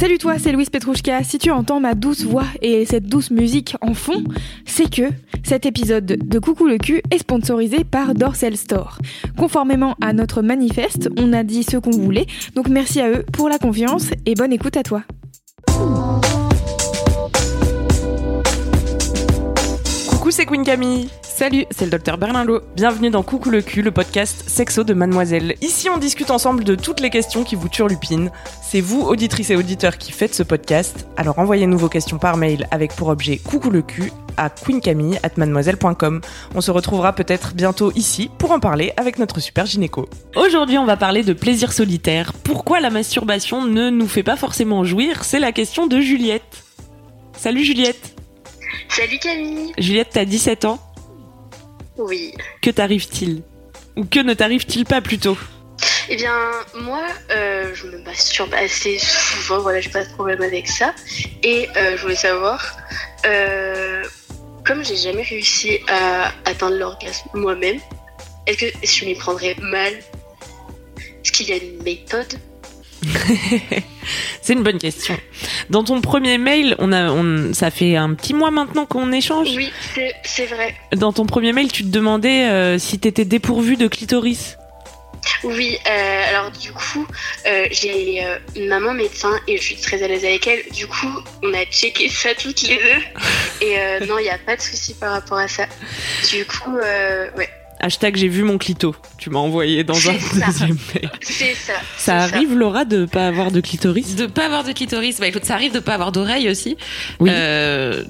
Salut toi, c'est Louise Petrouchka. Si tu entends ma douce voix et cette douce musique en fond, c'est que cet épisode de Coucou le cul est sponsorisé par Dorsel Store. Conformément à notre manifeste, on a dit ce qu'on voulait, donc merci à eux pour la confiance et bonne écoute à toi. Coucou, c'est Queen Camille. Salut, c'est le docteur Berlinlot. Bienvenue dans Coucou le cul, le podcast sexo de Mademoiselle. Ici, on discute ensemble de toutes les questions qui vous turlupinent. C'est vous, auditrices et auditeurs, qui faites ce podcast. Alors envoyez-nous vos questions par mail avec pour objet Coucou le cul à queencamille@mademoiselle.com. On se retrouvera peut-être bientôt ici pour en parler avec notre super gynéco. Aujourd'hui, on va parler de plaisir solitaire. Pourquoi la masturbation ne nous fait pas forcément jouir? C'est la question de Juliette. Salut Juliette. Salut Camille. Juliette, t'as 17 ans Oui. Que t'arrive-t-il? Ou que ne t'arrive-t-il pas plutôt? Eh bien, moi, euh, je me masturbe assez souvent, voilà, j'ai pas de problème avec ça. Et euh, je voulais savoir, euh, comme j'ai jamais réussi à atteindre l'orgasme moi-même, est-ce que je m'y prendrais mal? Est-ce qu'il y a une méthode? C'est une bonne question. Dans ton premier mail, on a, on, ça fait un petit mois maintenant qu'on échange. Oui, c'est- vrai. Dans ton premier mail, tu te demandais euh, si t'étais dépourvu de clitoris. Oui, euh, alors du coup, euh, j'ai euh, une maman médecin et je suis très à l'aise avec elle. Du coup, on a checké ça toutes les deux. Et non, il n'y a pas de souci par rapport à ça. Du coup, ouais, Hashtag j'ai vu mon clito. Tu m'as envoyé dans un ça. deuxième mail. c'est ça. Ça arrive, Laura, de pas avoir de clitoris? De pas avoir de clitoris, bah écoute, ça arrive de pas avoir d'oreille aussi. Oui. Euh,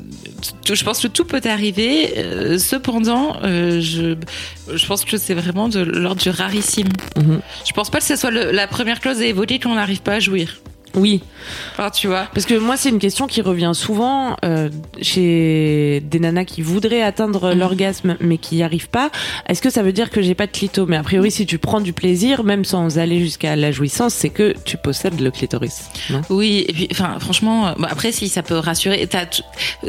je pense que tout peut arriver. euh, cependant, euh, je, je pense que c'est vraiment de l'ordre du rarissime. Mhm. Je pense pas que ce soit le- la première clause à évoquer quand on n'arrive pas à jouir. Oui. Enfin, tu vois. Parce que moi, c'est une question qui revient souvent euh, chez des nanas qui voudraient atteindre Mhm. l'orgasme mais qui n'y arrivent pas. Est-ce que ça veut dire que j'ai pas de clito? Mais a priori, si tu prends du plaisir, même sans aller jusqu'à la jouissance, c'est que tu possèdes le clitoris. Non? Oui, et puis, enfin, franchement, euh, après, si ça peut rassurer,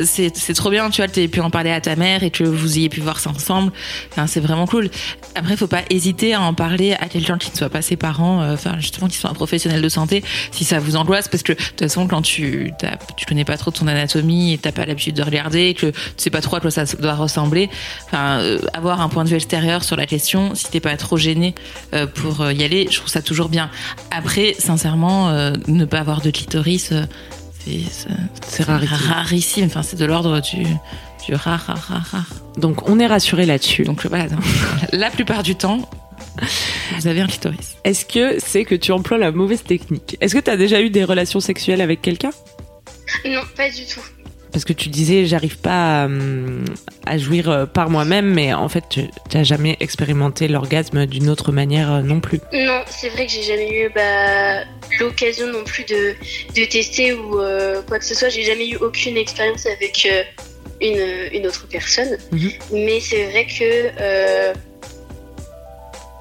c'est trop bien, tu vois, que t'aies pu en parler à ta mère et que vous ayez pu voir ça ensemble. Enfin, c'est vraiment cool. Après, faut pas hésiter à en parler à quelqu'un qui ne soit pas ses parents, euh, enfin, justement, qui soit un professionnel de santé, si ça vous angoisse, parce que de toute façon, quand tu tu connais pas trop ton anatomie et t'as pas l'habitude de regarder, que tu sais pas trop à quoi ça doit ressembler, enfin, euh, avoir un point de vue extérieur sur la question, si t'es pas trop gêné euh, pour euh, y aller, je trouve ça toujours bien. Après, sincèrement, euh, ne pas avoir de clitoris, c'est rarissime. Enfin, c'est de l'ordre du, du rare, rare, rare, rare. Donc, on est rassuré là-dessus. Donc voilà, la plupart du temps, vous avez un clitoris. Est-ce que c'est que tu emploies la mauvaise technique? Est-ce que tu as déjà eu des relations sexuelles avec quelqu'un? Non, pas du tout. Parce que tu disais, j'arrive pas à, hum, à jouir euh, par moi-même, mais en fait, tu n'as jamais expérimenté l'orgasme d'une autre manière euh, non plus. Non, c'est vrai que j'ai jamais eu bah, l'occasion non plus de, de tester ou euh, quoi que ce soit. J'ai jamais eu aucune expérience avec euh, une, une autre personne. Mhm. Mais c'est vrai que euh,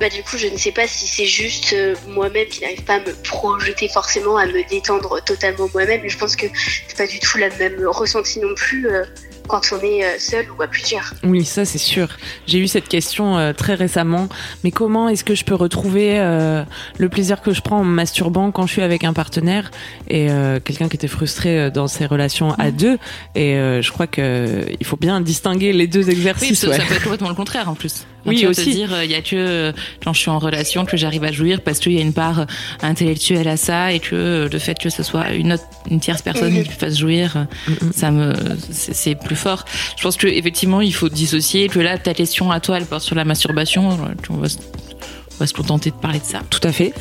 bah, du coup, je ne sais pas si c'est juste euh, moi-même qui n'arrive pas à me projeter forcément, à me détendre totalement moi-même. Je pense que c'est pas du tout la même ressenti non plus euh, quand on est euh, seul ou à plusieurs. Oui, ça c'est sûr. J'ai eu cette question euh, très récemment. Mais comment est-ce que je peux retrouver euh, le plaisir que je prends en me masturbant quand je suis avec un partenaire et euh, quelqu'un qui était frustré euh, dans ses relations à deux? Et euh, je crois que il faut bien distinguer les deux Oui, exercices. ça, ouais. ça peut être complètement le contraire en plus. Oui, tu vas aussi. te dire, il y a que euh, quand je suis en relation que j'arrive à jouir parce qu'il y a une part euh, intellectuelle à ça et que euh, le fait que ce soit une autre, une tierce personne qui fasse jouir, euh, ça me, c'est plus fort. Je pense que effectivement, il faut dissocier. Que là, ta question à toi, elle porte sur la masturbation. euh, On va, se- on va se contenter de parler de ça. Tout à fait.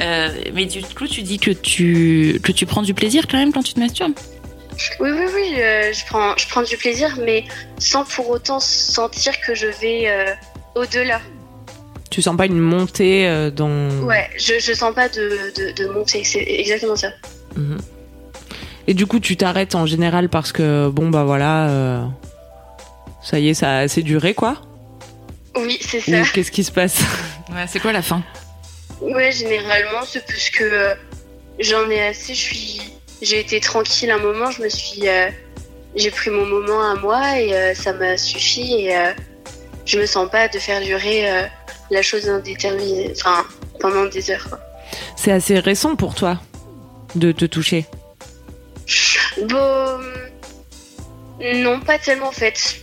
Euh, mais du coup, tu dis que tu que tu prends du plaisir quand même quand tu te masturbes? Oui, oui, oui, euh, je, prends, je prends du plaisir, mais sans pour autant sentir que je vais euh, au-delà. Tu Tu sens pas une montée euh, dans. Ouais, je, je sens pas de, de, de montée, c'est exactement ça. Mhm. Et du coup, tu t'arrêtes en général parce que, bon, bah voilà, euh, ça y est, ça a assez duré, quoi? Oui, c'est Ou ça. qu'est-ce qui se passe? Ouais, c'est quoi la fin? Ouais, généralement, c'est parce que euh, j'en ai assez, je suis. J'ai été tranquille un moment, je me suis. euh, j'ai pris mon moment à moi et euh, ça m'a suffi et euh, je me sens pas de faire durer euh, la chose indéterminée, enfin, pendant des heures. C'est assez récent pour toi de te toucher. Bon. Non, pas tellement en fait.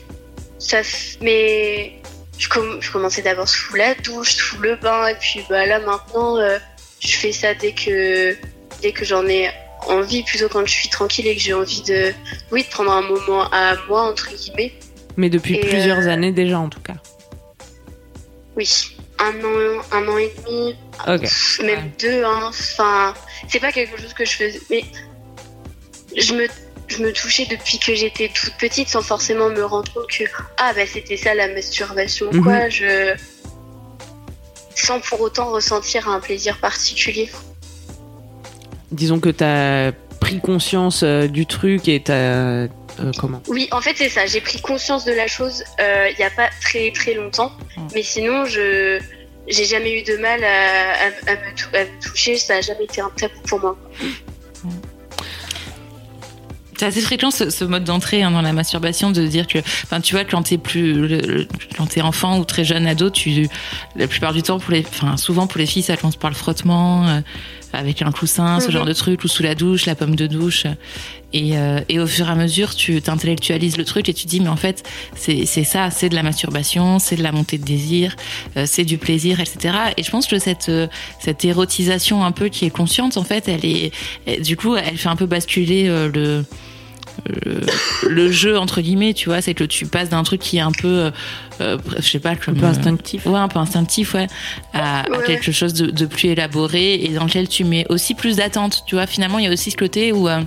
Ça, mais je, com- je commençais d'abord sous la douche, sous le bain, et puis bah là maintenant, euh, je fais ça dès que dès que j'en ai envie, plutôt quand je suis tranquille et que j'ai envie de, oui, de prendre un moment à moi entre guillemets. Mais depuis Et, plusieurs euh, années déjà, en tout cas. Oui, un an, un an et demi, même Ouais. deux. Hein. Enfin, c'est pas quelque chose que je faisais, mais je me je me touchais depuis que j'étais toute petite sans forcément me rendre compte que ah bah c'était ça la masturbation Mhm. quoi je sans pour autant ressentir un plaisir particulier Disons que t'as pris conscience euh, du truc et t'as. Euh, comment oui en fait c'est ça. J'ai pris conscience de la chose euh, il y a pas très très longtemps. Mhm. mais sinon je j'ai jamais eu de mal à, à- à me, tou- à me toucher. Ça a jamais été un tabou pour moi. C'est assez fréquent ce, ce mode d'entrée hein, dans la masturbation de dire que, enfin, tu vois, quand t'es plus, le- le- quand t'es enfant ou très jeune ado, tu, la plupart du temps pour les, enfin, souvent pour les filles, ça commence par le frottement euh, avec un coussin, ce Mhm. genre de truc, ou sous la douche, la pomme de douche. Et, euh, et au fur et à mesure, tu t'intellectualises le truc et tu dis, mais en fait, c'est c'est ça, c'est de la masturbation, c'est de la montée de désir, euh, c'est du plaisir, etc. Et je pense que cette, euh, cette érotisation un peu qui est consciente, en fait, elle est, du coup, elle fait un peu basculer euh, le, le, le jeu entre guillemets, tu vois, c'est que tu passes d'un truc qui est un peu, euh, euh, je sais pas, Un peu euh, instinctif. Ouais, un peu instinctif, ouais, à, Ouais, quelque chose de, de plus élaboré et dans lequel tu mets aussi plus d'attente. Tu vois, finalement, il y a aussi ce côté où, euh,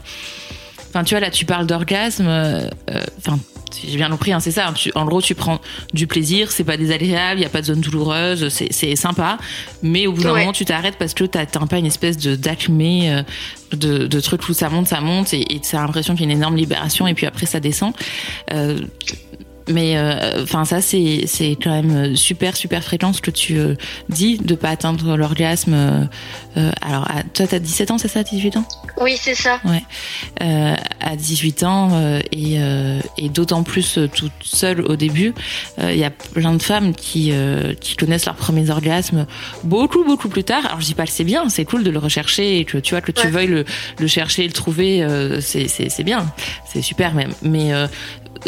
enfin, tu vois, là, tu parles d'orgasme. euh, euh, Enfin, si j'ai bien compris, hein, c'est ça. tu- en gros, tu prends du plaisir, c'est pas désagréable, il y a pas de zone douloureuse, c'est c'est sympa. Mais au bout d'un Ouais. moment, tu t'arrêtes parce que t'as t'as pas une espèce de d'acmé, euh, de, de truc où ça monte, ça monte et et t'as l'impression qu'il y a une énorme libération et puis après ça descend. Euh, mais euh, enfin ça c'est c'est quand même super super fréquent ce que tu euh, dis de pas atteindre l'orgasme. euh, euh, alors à- toi t'as 17 ans c'est ça 18 ans? Oui c'est ça euh, à 18 ans euh, et, euh, et d'autant plus euh, toute seule au début. Euh, Il y a plein de femmes qui, euh, qui connaissent leurs premiers orgasmes beaucoup beaucoup plus tard. Alors je dis pas que c'est bien, c'est cool de le rechercher et que tu vois que tu Ouais. veuilles le, le chercher et le trouver, euh, c'est c'est c'est bien, c'est super même. Mais euh,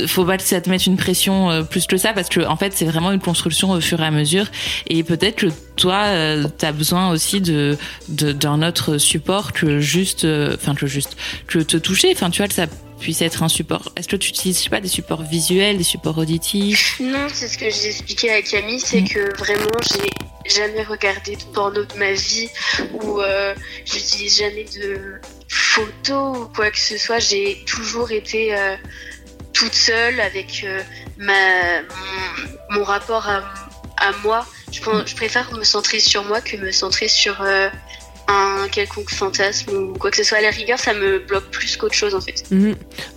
faut pas que ça te mette une pression euh, plus que ça parce que en fait c'est vraiment une construction au fur et à mesure. Et peut-être que toi euh, t'as besoin aussi de d'un autre support que juste euh, enfin que juste que te toucher. Enfin tu vois que ça puisse être un support. Est-ce que tu utilises pas des supports visuels des supports auditifs? Non, c'est ce que j'ai expliqué à Camille, c'est que vraiment j'ai jamais regardé de porno de ma vie ou j'utilise jamais de photos ou quoi que ce soit. J'ai toujours été toute seule avec euh, ma mon, mon rapport à, à moi. Je, préfère me centrer sur moi que me centrer sur euh, un quelconque fantasme ou quoi que ce soit. À la rigueur, ça me bloque plus qu'autre chose en fait. Mhm.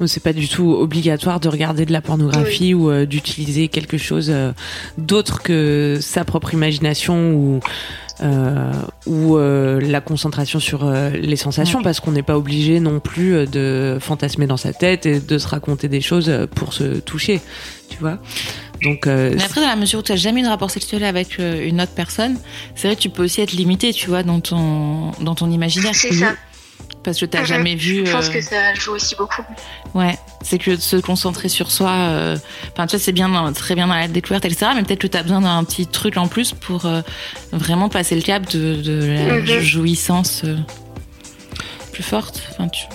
C'est pas du tout obligatoire de regarder de la pornographie ou euh, d'utiliser quelque chose euh, d'autre que sa propre imagination ou ou euh, la concentration sur euh, les sensations parce qu'on n'est pas obligé non plus euh, de fantasmer dans sa tête et de se raconter des choses euh, pour se toucher, tu vois. Donc euh, mais après dans la mesure où tu n'as jamais eu de rapport sexuel avec euh, une autre personne c'est vrai que tu peux aussi être limité tu vois dans ton dans ton imaginaire C'est ça. Parce que t'as Mhm. jamais vu Je pense euh, que ça joue aussi beaucoup. Ouais, c'est que de se concentrer sur soi. euh, Enfin, tu vois, c'est bien, dans- très bien dans la découverte, etc. Mais peut-être que tu as besoin d'un petit truc en plus pour euh, vraiment passer le cap de, de la Mhm. jouissance euh, plus forte. Enfin, tu,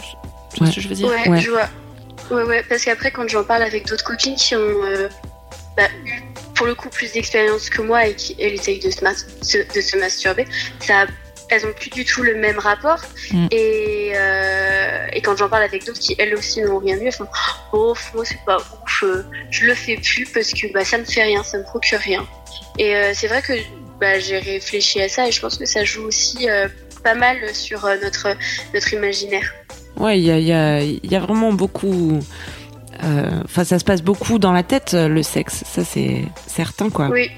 tu vois ce que je veux dire? Ouais, Ouais. je vois. Ouais, ouais, parce qu'après, quand j'en parle avec d'autres copines qui ont euh, bah, eu pour le coup plus d'expérience que moi et qui elles essayent de se, de se masturber, ça, elles ont plus du tout le même rapport. Mm. Et, euh, et quand j'en parle avec d'autres qui elles aussi n'ont rien eu, elles font Oh, moi c'est pas ouf, euh, je le fais plus parce que bah, ça me fait rien, ça me procure rien. Et euh, c'est vrai que bah, j'ai réfléchi à ça et je pense que ça joue aussi euh, pas mal sur notre, notre imaginaire. Ouais, il y a, y, a, y a, vraiment beaucoup. Enfin, ça se passe beaucoup dans la tête, le sexe. Ça, c'est certain, quoi. Oui.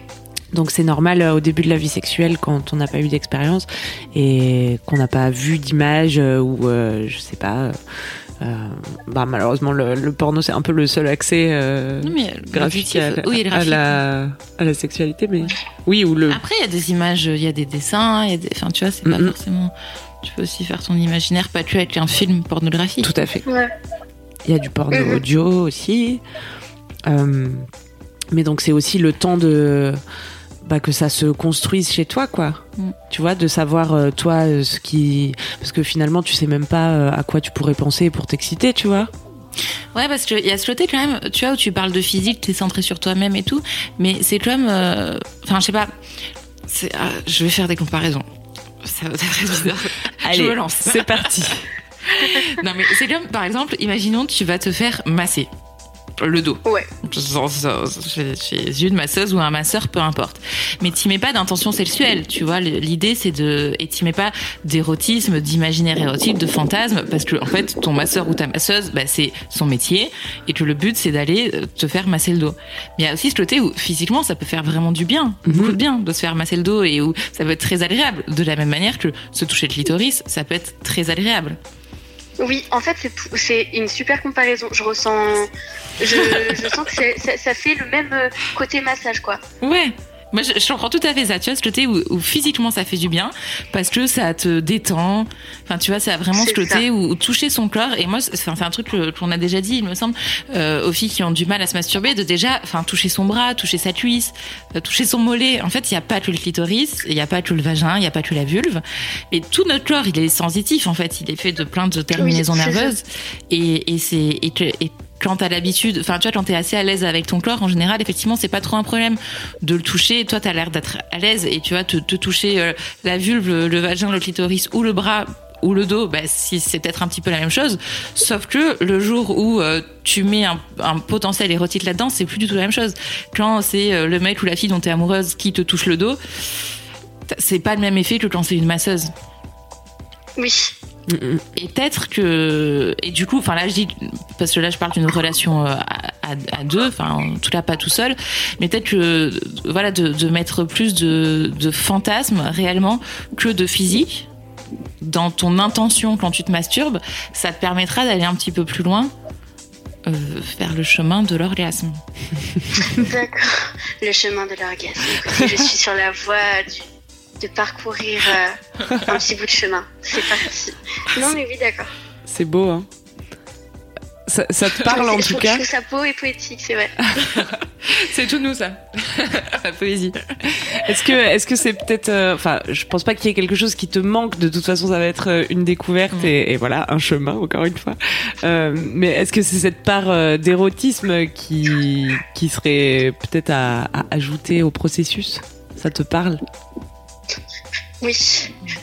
Donc c'est normal au début de la vie sexuelle quand on n'a pas eu d'expérience et qu'on n'a pas vu d'image ou je sais pas euh, bah, malheureusement, le, le porno, c'est un peu le seul accès euh, graphique à, oui, à, la, à la sexualité. Mais oui, ou le. Après, il y a des images, il y a des dessins, il y a des. Enfin, tu vois, c'est pas mm -hmm. forcément. Tu peux aussi faire ton imaginaire, pas que avec un film pornographique. Tout à fait. Ouais. Il y a du porno mm -hmm. audio aussi. Euh, mais donc, c'est aussi le temps de bah, que ça se construise chez toi, quoi. Mm. Tu vois, de savoir euh, toi euh, ce qui, parce que finalement tu sais même pas euh, à quoi tu pourrais penser pour t'exciter, tu vois. Ouais, parce qu'il y a ce côté quand même, tu vois, où tu parles de physique, tu es centré sur toi-même et tout, mais c'est comme, enfin, je sais pas, ah, je vais faire des comparaisons. Ça va être bizarre. Allez, je me lance. C'est parti. non, mais c'est comme, par exemple, imaginons tu vas te faire masser le dos. Ouais. Chez une masseuse ou un masseur, peu importe. Mais t'y mets pas d'intention sexuelle, tu vois. L'idée, c'est de. Et t'y mets pas d'érotisme, d'imaginaire érotique, de fantasme, parce que, en fait, ton masseur ou ta masseuse, bah, c'est son métier, et que le but, c'est d'aller te faire masser le dos. Mais il y a aussi ce côté où, physiquement, ça peut faire vraiment du bien, -hmm. beaucoup de bien, de se faire masser le dos, et où ça peut être très agréable. De la même manière que se toucher le clitoris, ça peut être très agréable. Oui, en fait, c'est une super comparaison. Je ressens, je, sens que ça, ça, fait le même côté massage, quoi. Ouais. Moi, je, je comprends tout à fait ça. Tu vois, ce côté où, où, physiquement ça fait du bien parce que ça te détend. Enfin, tu vois, ça a vraiment ce côté où, où, toucher son corps. Et moi, c'est un truc qu'on a déjà dit, il me semble, euh, aux filles qui ont du mal à se masturber, de déjà, enfin, toucher son bras, toucher sa cuisse, euh, toucher son mollet. En fait, il n'y a pas que le clitoris, il n'y a pas que le vagin, il n'y a pas que la vulve. Mais tout notre corps, il est sensitif. En fait, il est fait de plein de terminaisons oui, nerveuses. Et, et c'est et, et quand t'as l'habitude, enfin tu vois, quand t'es assez à l'aise avec ton corps, en général, effectivement, c'est pas trop un problème de le toucher. Toi, t'as l'air d'être à l'aise et tu vas te, toucher euh, la vulve, le, vagin, le clitoris ou le bras ou le dos, bah, si c'est peut-être un petit peu la même chose. Sauf que le jour où euh, tu mets un, un potentiel érotique là-dedans, c'est plus du tout la même chose. Quand c'est euh, le mec ou la fille dont t'es amoureuse qui te touche le dos, c'est pas le même effet que quand c'est une masseuse. Oui. Et peut-être que et du coup, enfin là je dis parce que là je parle d'une relation à, à, deux, enfin en tout cas pas tout seul, mais peut-être que voilà de, mettre plus de, fantasmes réellement que de physique dans ton intention quand tu te masturbes, ça te permettra d'aller un petit peu plus loin. Euh, faire le chemin de l'orgasme. D'accord, le chemin de l'orgasme. je suis sur la voie du de parcourir euh, un petit bout de chemin. C'est parti. Non, mais oui, d'accord. C'est beau, hein. Ça, ça, te parle en tout cas. Je trouve ça beau et poétique, c'est vrai. c'est tout nous ça, la poésie. Est-ce que, est-ce que c'est peut-être, enfin, euh, je pense pas qu'il y ait quelque chose qui te manque. De toute façon, ça va être euh, une découverte et, et, voilà un chemin encore une fois. Euh, mais est-ce que c'est cette part euh, d'érotisme qui, qui serait peut-être à, à ajouter au processus? Ça te parle? Oui,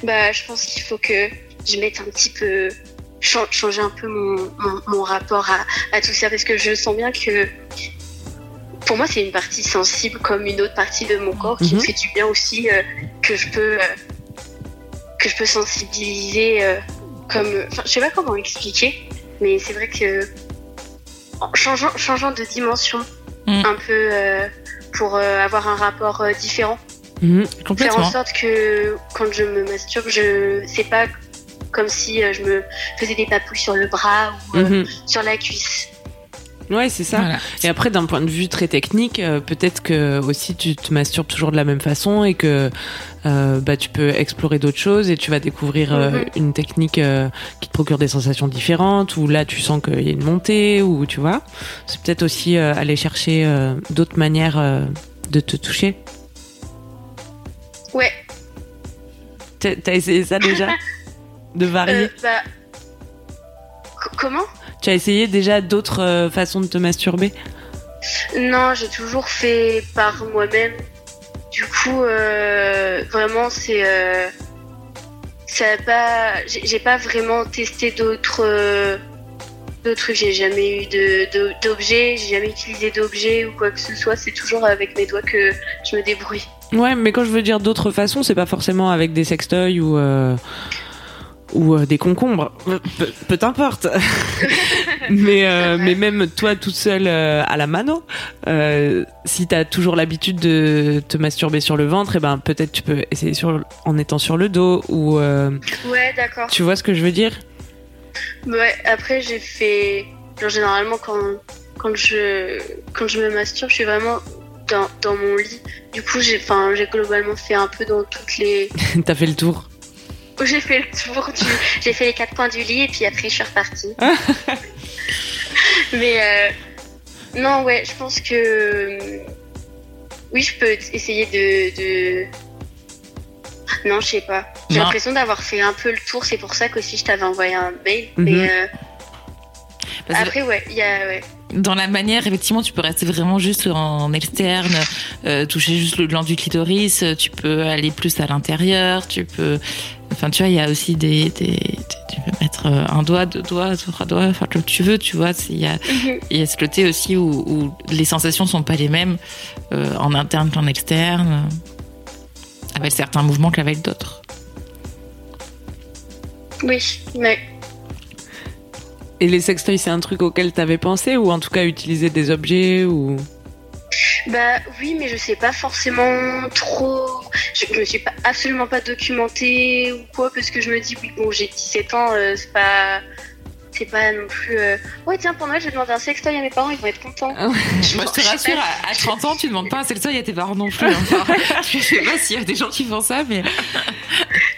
bah, je pense qu'il faut que je mette un petit peu, changer un peu mon, mon, mon rapport à, à, tout ça parce que je sens bien que pour moi, c'est une partie sensible comme une autre partie de mon corps qui mm -hmm. me fait du bien aussi, euh, que je peux, euh, que je peux sensibiliser euh, comme, enfin, je sais pas comment expliquer, mais c'est vrai que en changeant, changeant de dimension mm. un peu pour avoir un rapport différent. Mmh, faire en sorte que quand je me masturbe, je sais pas comme si euh, je me faisais des papouilles sur le bras ou euh, mmh. sur la cuisse. Ouais, c'est ça. Voilà. Et après, d'un point de vue très technique, euh, peut-être que aussi tu te masturbes toujours de la même façon et que euh, bah, tu peux explorer d'autres choses et tu vas découvrir euh, mmh. une technique qui te procure des sensations différentes ou là tu sens qu'il y a une montée ou tu vois. C'est peut-être aussi aller chercher d'autres manières de te toucher. T'as essayé ça déjà De varier euh, bah... Comment? Tu as essayé déjà d'autres euh, façons de te masturber? Non, j'ai toujours fait par moi-même. Du coup, euh, vraiment, c'est. Ça pas. J'ai pas vraiment testé d'autres. d'autres trucs. J'ai jamais eu d'objets, j'ai jamais utilisé d'objets ou quoi que ce soit. C'est toujours avec mes doigts que je me débrouille. Ouais, mais quand je veux dire d'autres façons, c'est pas forcément avec des sextoys ou euh, ou euh, des concombres. Peu, importe. mais euh, mais même toi toute seule à la mano, si t'as toujours l'habitude de te masturber sur le ventre, et ben peut-être tu peux essayer sur en étant sur le dos ou Ouais, d'accord. tu vois ce que je veux dire? Ouais, après j'ai fait. Genre, généralement, quand, quand, je, quand je me masturbe, je suis vraiment dans, dans mon lit. Du coup, j'ai enfin, j'ai globalement fait un peu dans toutes les. T'as fait le tour. J'ai fait le tour du. J'ai fait les quatre coins du lit et puis après, je suis repartie. Mais. euh, Non, ouais, je pense que. Oui, je peux essayer de. de... Non, je sais pas. J'ai l'impression d'avoir fait un peu le tour. C'est pour ça qu'aussi je t'avais envoyé un mail. Mhm. Mais euh, après, ouais, il y a. Ouais. Dans la manière, effectivement, tu peux rester vraiment juste en externe, euh, toucher juste le gland du clitoris. euh, Tu peux aller plus à l'intérieur. Tu peux, enfin, tu vois, il y a aussi des, des, tu peux mettre euh, un doigt, deux doigts, trois doigts, enfin comme tu veux. Tu vois, il y a, Mhm. y a ce côté aussi où, où les sensations sont pas les mêmes euh, en interne qu'en externe, avec certains mouvements qu'avec d'autres. Oui, mais. Et les sextoys, c'est un truc auquel t'avais pensé ou en tout cas utiliser des objets ou? Bah oui, mais je sais pas forcément trop. Je, je me suis pas, absolument pas documentée ou quoi, parce que je me dis, oui, bon, j'ai 17 ans, euh, c'est pas. C'est pas non plus. euh, Ouais, tiens, pour Noël, je vais demander un sextoy à mes parents, ils vont être contents. Moi, je te rassure, à, à 30 ans, tu demandes pas un sextoy à tes parents non plus. hein. Enfin, je sais pas s'il y a des gens qui font ça, mais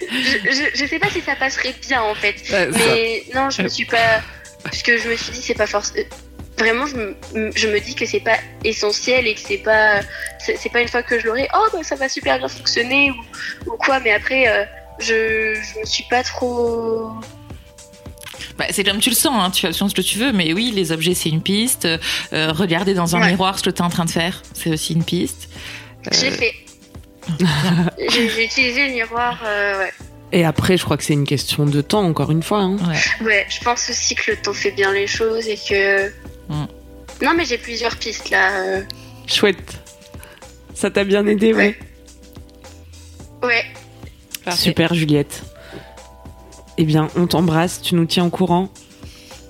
Je, je, je sais pas si ça passerait bien en fait. Ouais, ça- Mais non, je me suis pas. Parce que je me suis dit, c'est pas forcément. Vraiment, je me, je me dis que c'est pas essentiel et que c'est pas. C'est pas une fois que je l'aurai, oh bah ça va super bien fonctionner ou, ou quoi, mais après, euh, je, je me suis pas trop. bah, c'est comme tu le sens, hein, tu fais ce que tu veux, mais oui, les objets, c'est une piste. Euh, regarder dans un Ouais. miroir ce que tu es en train de faire, c'est aussi une piste. Euh, J'ai fait. J'ai j'ai utilisé le miroir, euh, ouais. Et après, je crois que c'est une question de temps, encore une fois. hein. ouais. Ouais, je pense aussi que le temps fait bien les choses et que. Mm. Non, mais j'ai plusieurs pistes là. euh. Chouette. Ça t'a bien aidé, ouais. Ouais, Super, Juliette. Eh bien, on t'embrasse, tu nous tiens au courant.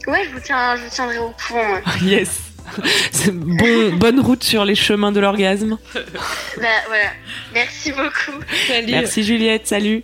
ouais, je vous, tiens, je vous tiendrai au courant. ouais. Yes. Bon, bonne route sur les chemins de l'orgasme. Bah voilà. Merci beaucoup. Merci Juliette, salut.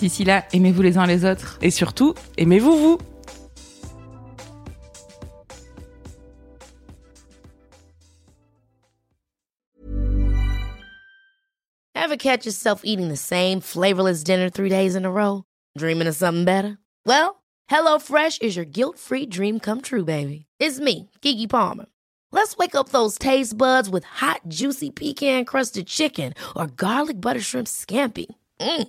D'ici là, aimez-vous les uns les autres. Et surtout, aimez-vous vous Ever catch yourself eating the same flavorless dinner three days in a row? Dreaming of something better? Well, HelloFresh is your guilt-free dream come true, baby. It's me, Kiki Palmer. Let's wake up those taste buds with hot, juicy pecan-crusted chicken or garlic butter shrimp scampi. Mm.